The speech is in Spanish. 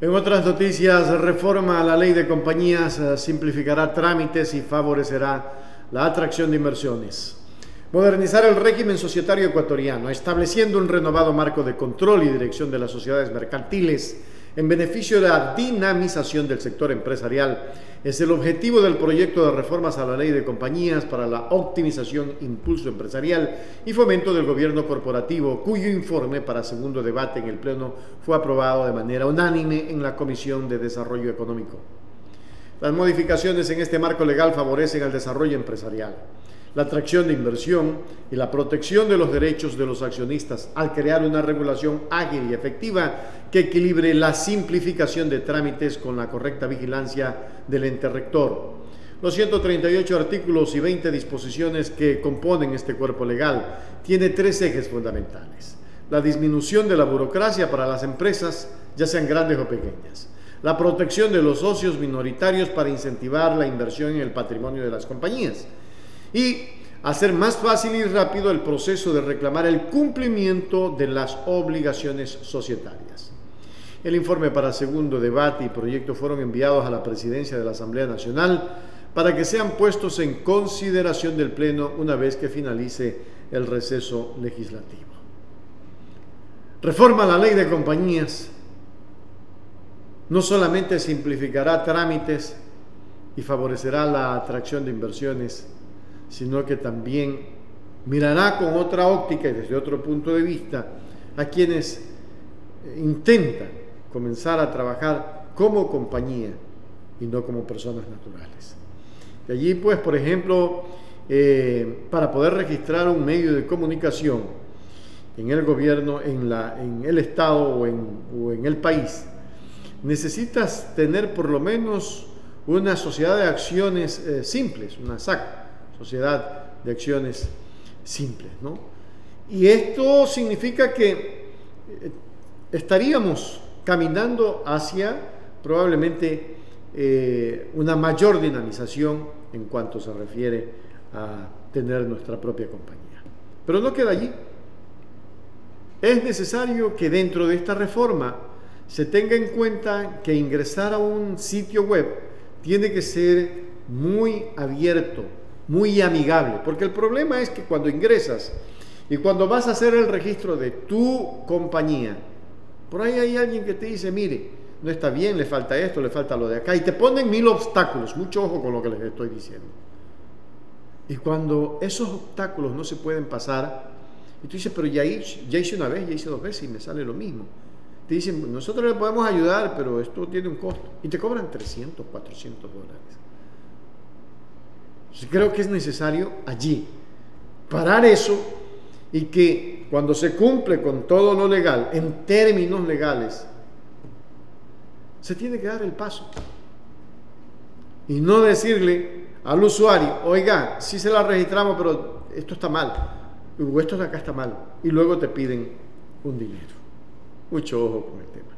En otras noticias, reforma a la ley de compañías eh, simplificará trámites y favorecerá la atracción de inversiones. Modernizar el régimen societario ecuatoriano, estableciendo un renovado marco de control y dirección de las sociedades mercantiles en beneficio de la dinamización del sector empresarial es el objetivo del proyecto de reformas a la ley de compañías para la optimización, impulso empresarial y fomento del gobierno corporativo, cuyo informe para segundo debate en el Pleno fue aprobado de manera unánime en la Comisión de Desarrollo Económico. Las modificaciones en este marco legal favorecen al desarrollo empresarial la atracción de inversión y la protección de los derechos de los accionistas al crear una regulación ágil y efectiva que equilibre la simplificación de trámites con la correcta vigilancia del ente rector. Los 138 artículos y 20 disposiciones que componen este cuerpo legal tiene tres ejes fundamentales. La disminución de la burocracia para las empresas, ya sean grandes o pequeñas. La protección de los socios minoritarios para incentivar la inversión en el patrimonio de las compañías y hacer más fácil y rápido el proceso de reclamar el cumplimiento de las obligaciones societarias. El informe para segundo debate y proyecto fueron enviados a la presidencia de la Asamblea Nacional para que sean puestos en consideración del Pleno una vez que finalice el receso legislativo. Reforma la ley de compañías. No solamente simplificará trámites y favorecerá la atracción de inversiones, sino que también mirará con otra óptica y desde otro punto de vista a quienes intentan comenzar a trabajar como compañía y no como personas naturales. De allí, pues, por ejemplo, eh, para poder registrar un medio de comunicación en el gobierno, en, la, en el Estado o en, o en el país, necesitas tener por lo menos una sociedad de acciones eh, simples, una SAC, sociedad de acciones simples. ¿no? Y esto significa que eh, estaríamos caminando hacia probablemente eh, una mayor dinamización en cuanto se refiere a tener nuestra propia compañía. Pero no queda allí. Es necesario que dentro de esta reforma se tenga en cuenta que ingresar a un sitio web tiene que ser muy abierto, muy amigable, porque el problema es que cuando ingresas y cuando vas a hacer el registro de tu compañía, por ahí hay alguien que te dice, mire, no está bien, le falta esto, le falta lo de acá, y te ponen mil obstáculos, mucho ojo con lo que les estoy diciendo. Y cuando esos obstáculos no se pueden pasar, y tú dices, pero ya hice, una vez, ya hice dos veces y me sale lo mismo. Te dicen, nosotros le podemos ayudar, pero esto tiene un costo. Y te cobran 300, 400 dólares creo que es necesario allí parar eso y que cuando se cumple con todo lo legal, en términos legales, se tiene que dar el paso. Y no decirle al usuario, oiga, sí se la registramos, pero esto está mal, o esto de acá está mal, y luego te piden un dinero. Mucho ojo con el tema.